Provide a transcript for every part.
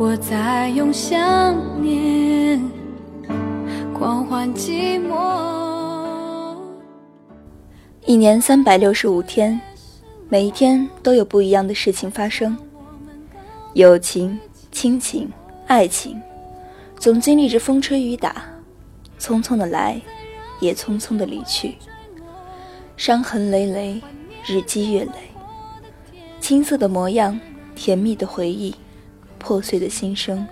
我在用想念狂欢寂寞。一年三百六十五天，每一天都有不一样的事情发生。友情、亲情、爱情，总经历着风吹雨打，匆匆的来，也匆匆的离去。伤痕累累，日积月累，青涩的模样，甜蜜的回忆，破碎的心声。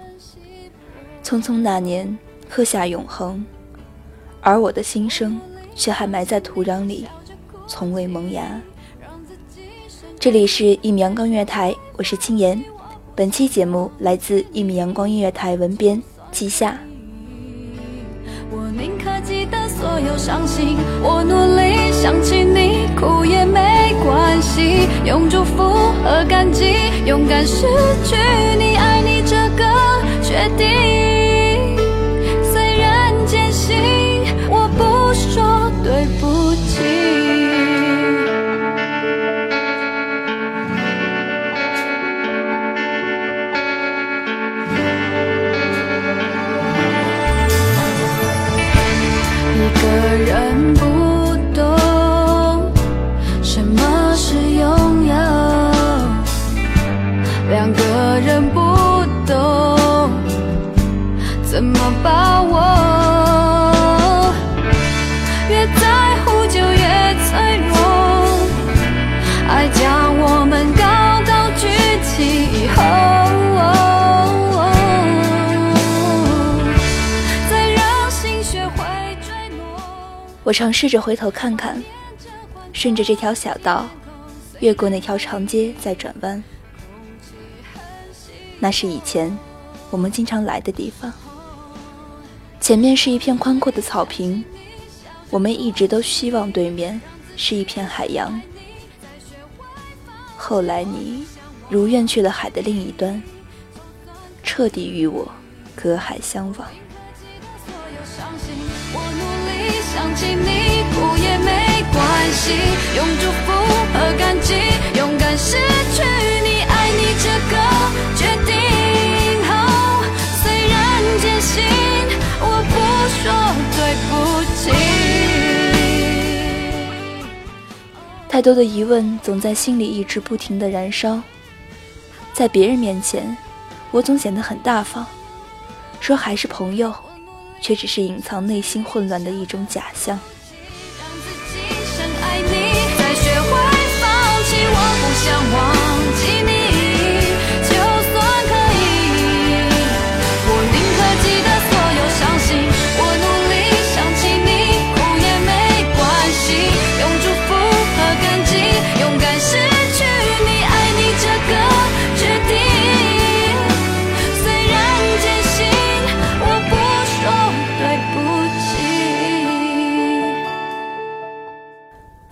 匆匆那年，刻下永恒，而我的心声却还埋在土壤里，从未萌芽。这里是一米阳光音乐台，我是青言。本期节目来自一米阳光音乐台文编季夏。我宁可记得所有伤心，我努力想起你，福和感激，勇敢失去你，爱你这个决定。虽然艰辛，我不说对不起。一个人不把我。越在乎就越脆弱，爱将我们高高举起以后。再让心学会坠落。我尝试着回头看看，顺着这条小道，越过那条长街，再转弯。那是以前我们经常来的地方。前面是一片宽阔的草坪，我们一直都希望对面是一片海洋。后来你如愿去了海的另一端，彻底与我隔海相望。我努力想起你，哭也没关系，用祝福和感激，勇敢失去你，爱你这个决定。后，虽然艰辛，我不说对不起。太多的疑问总在心里一直不停的燃烧，在别人面前，我总显得很大方，说还是朋友，却只是隐藏内心混乱的一种假象。让自己深爱你，再学会放弃。我不想忘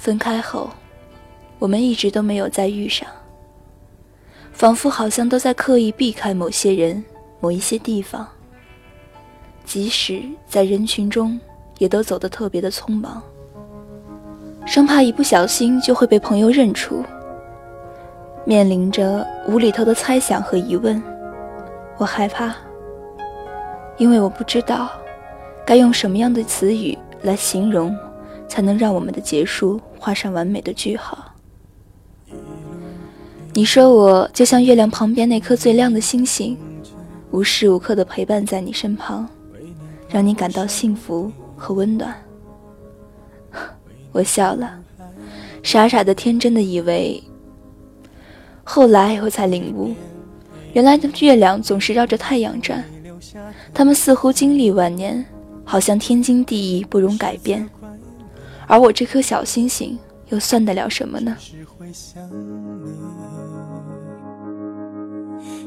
分开后，我们一直都没有再遇上，仿佛好像都在刻意避开某些人、某一些地方。即使在人群中，也都走得特别的匆忙，生怕一不小心就会被朋友认出。面临着无厘头的猜想和疑问，我害怕，因为我不知道该用什么样的词语来形容。才能让我们的结束画上完美的句号。你说我就像月亮旁边那颗最亮的星星，无时无刻的陪伴在你身旁，让你感到幸福和温暖。我笑了，傻傻的、天真的以为。后来我才领悟，原来的月亮总是绕着太阳转，它们似乎经历万年，好像天经地义，不容改变。而我这颗小星星又算得了什么呢？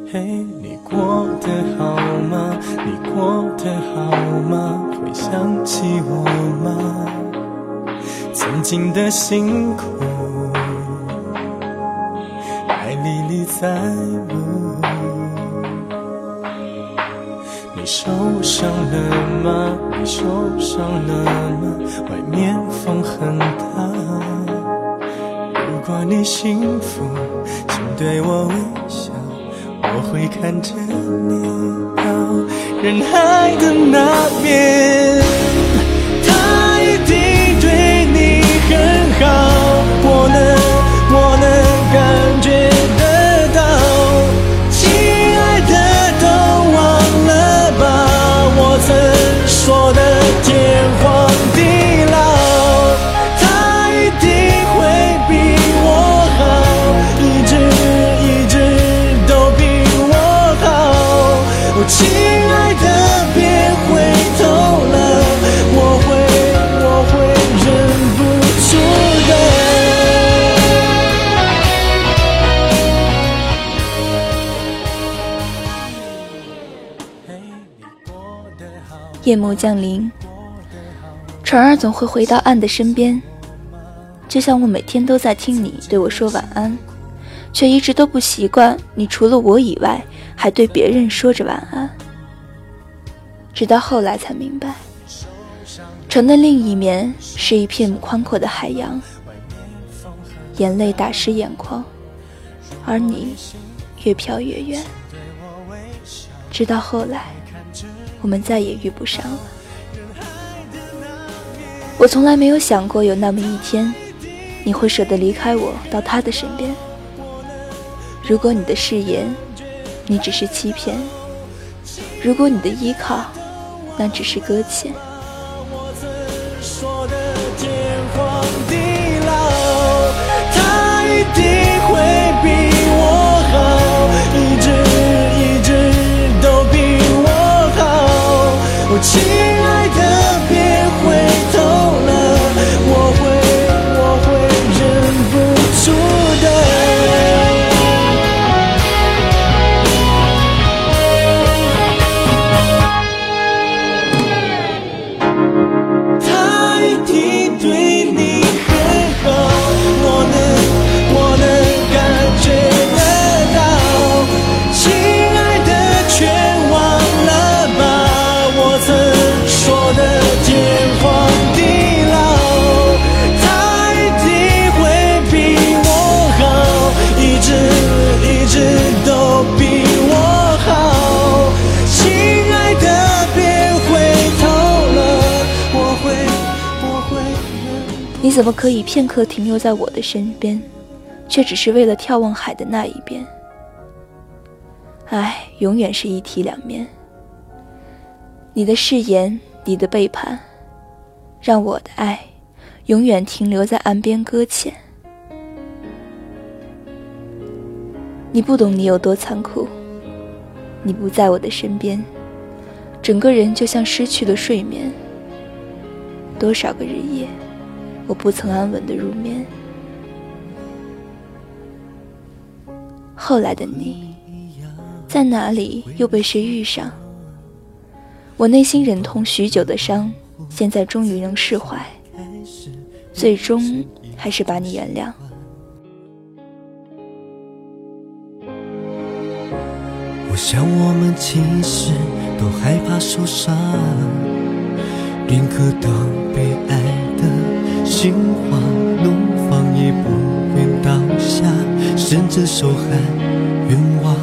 嘿，你过得好吗？你过得好吗？会想起我吗？曾经的辛苦，还历历在目。受伤了吗？你受伤了吗？外面风很大。如果你幸福，请对我微笑，我会看着你到人海的那边。夜幕降临，船儿总会回到岸的身边，就像我每天都在听你对我说晚安，却一直都不习惯你除了我以外还对别人说着晚安。直到后来才明白，船的另一面是一片宽阔的海洋，眼泪打湿眼眶，而你越飘越远。直到后来。我们再也遇不上了。我从来没有想过有那么一天，你会舍得离开我到他的身边。如果你的誓言，你只是欺骗；如果你的依靠，那只是搁浅。一定会比的，怎么可以片刻停留在我的身边，却只是为了眺望海的那一边？爱永远是一体两面。你的誓言，你的背叛，让我的爱永远停留在岸边搁浅。你不懂你有多残酷。你不在我的身边，整个人就像失去了睡眠。多少个日夜。我不曾安稳的入眠。后来的你，在哪里又被谁遇上？我内心忍痛许久的伤，现在终于能释怀。最终，还是把你原谅？我想我们其实都害怕受伤，连颗到被爱心花怒放也不愿倒下，甚至受害冤枉。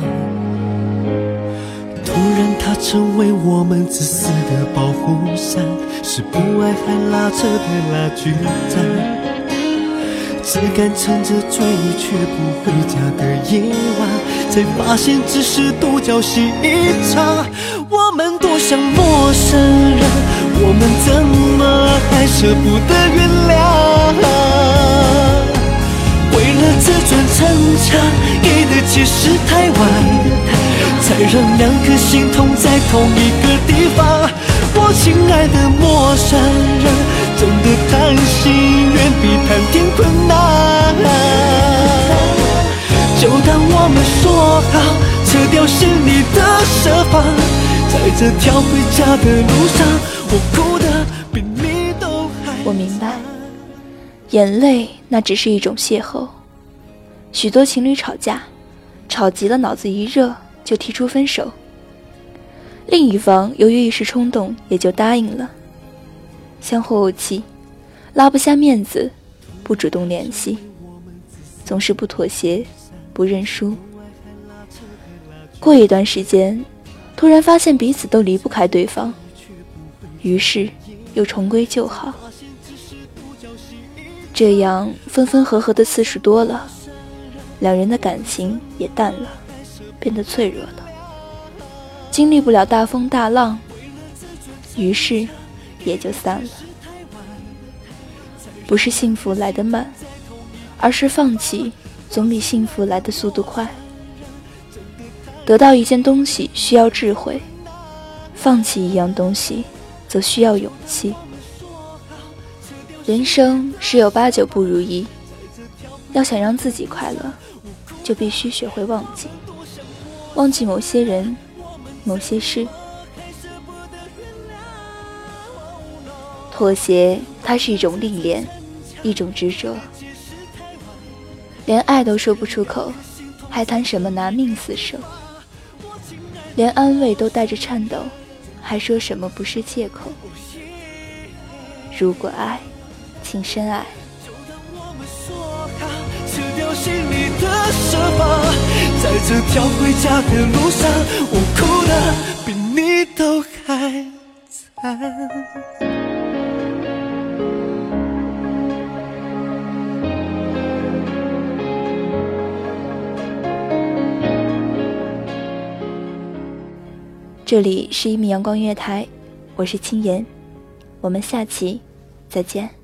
突然，他成为我们自私的保护伞，是不爱还拉扯的拉锯战。只敢趁着醉却不回家的夜晚，才发现只是独角戏一场。我们多像陌生人，我们怎么还舍不得其实太晚，才让两颗心痛在同一个地方。我亲爱的陌生人，真的谈心远比谈天困难。就当我们说好，撤掉心里的设防，在这条回家的路上，我哭的比你都还。我明白，眼泪那只是一种邂逅。许多情侣吵架，吵急了，脑子一热就提出分手。另一方由于一时冲动，也就答应了。相互怄气，拉不下面子，不主动联系，总是不妥协，不认输。过一段时间，突然发现彼此都离不开对方，于是又重归旧好。这样分分合合的次数多了，两人的感情也淡了，变得脆弱了。经历不了大风大浪，于是也就散了。不是幸福来得慢，而是放弃总比幸福来的速度快。得到一件东西需要智慧，放弃一样东西则需要勇气。人生十有八九不如意，要想让自己快乐，就必须学会忘记，忘记某些人。某些事，妥协，它是一种历练，一种执着。连爱都说不出口，还谈什么拿命厮守？连安慰都带着颤抖，还说什么不是借口？如果爱，请深爱。在这条回家的路上，我哭的比你都还惨。这里是一米阳光音乐台，我是青言，我们下期再见。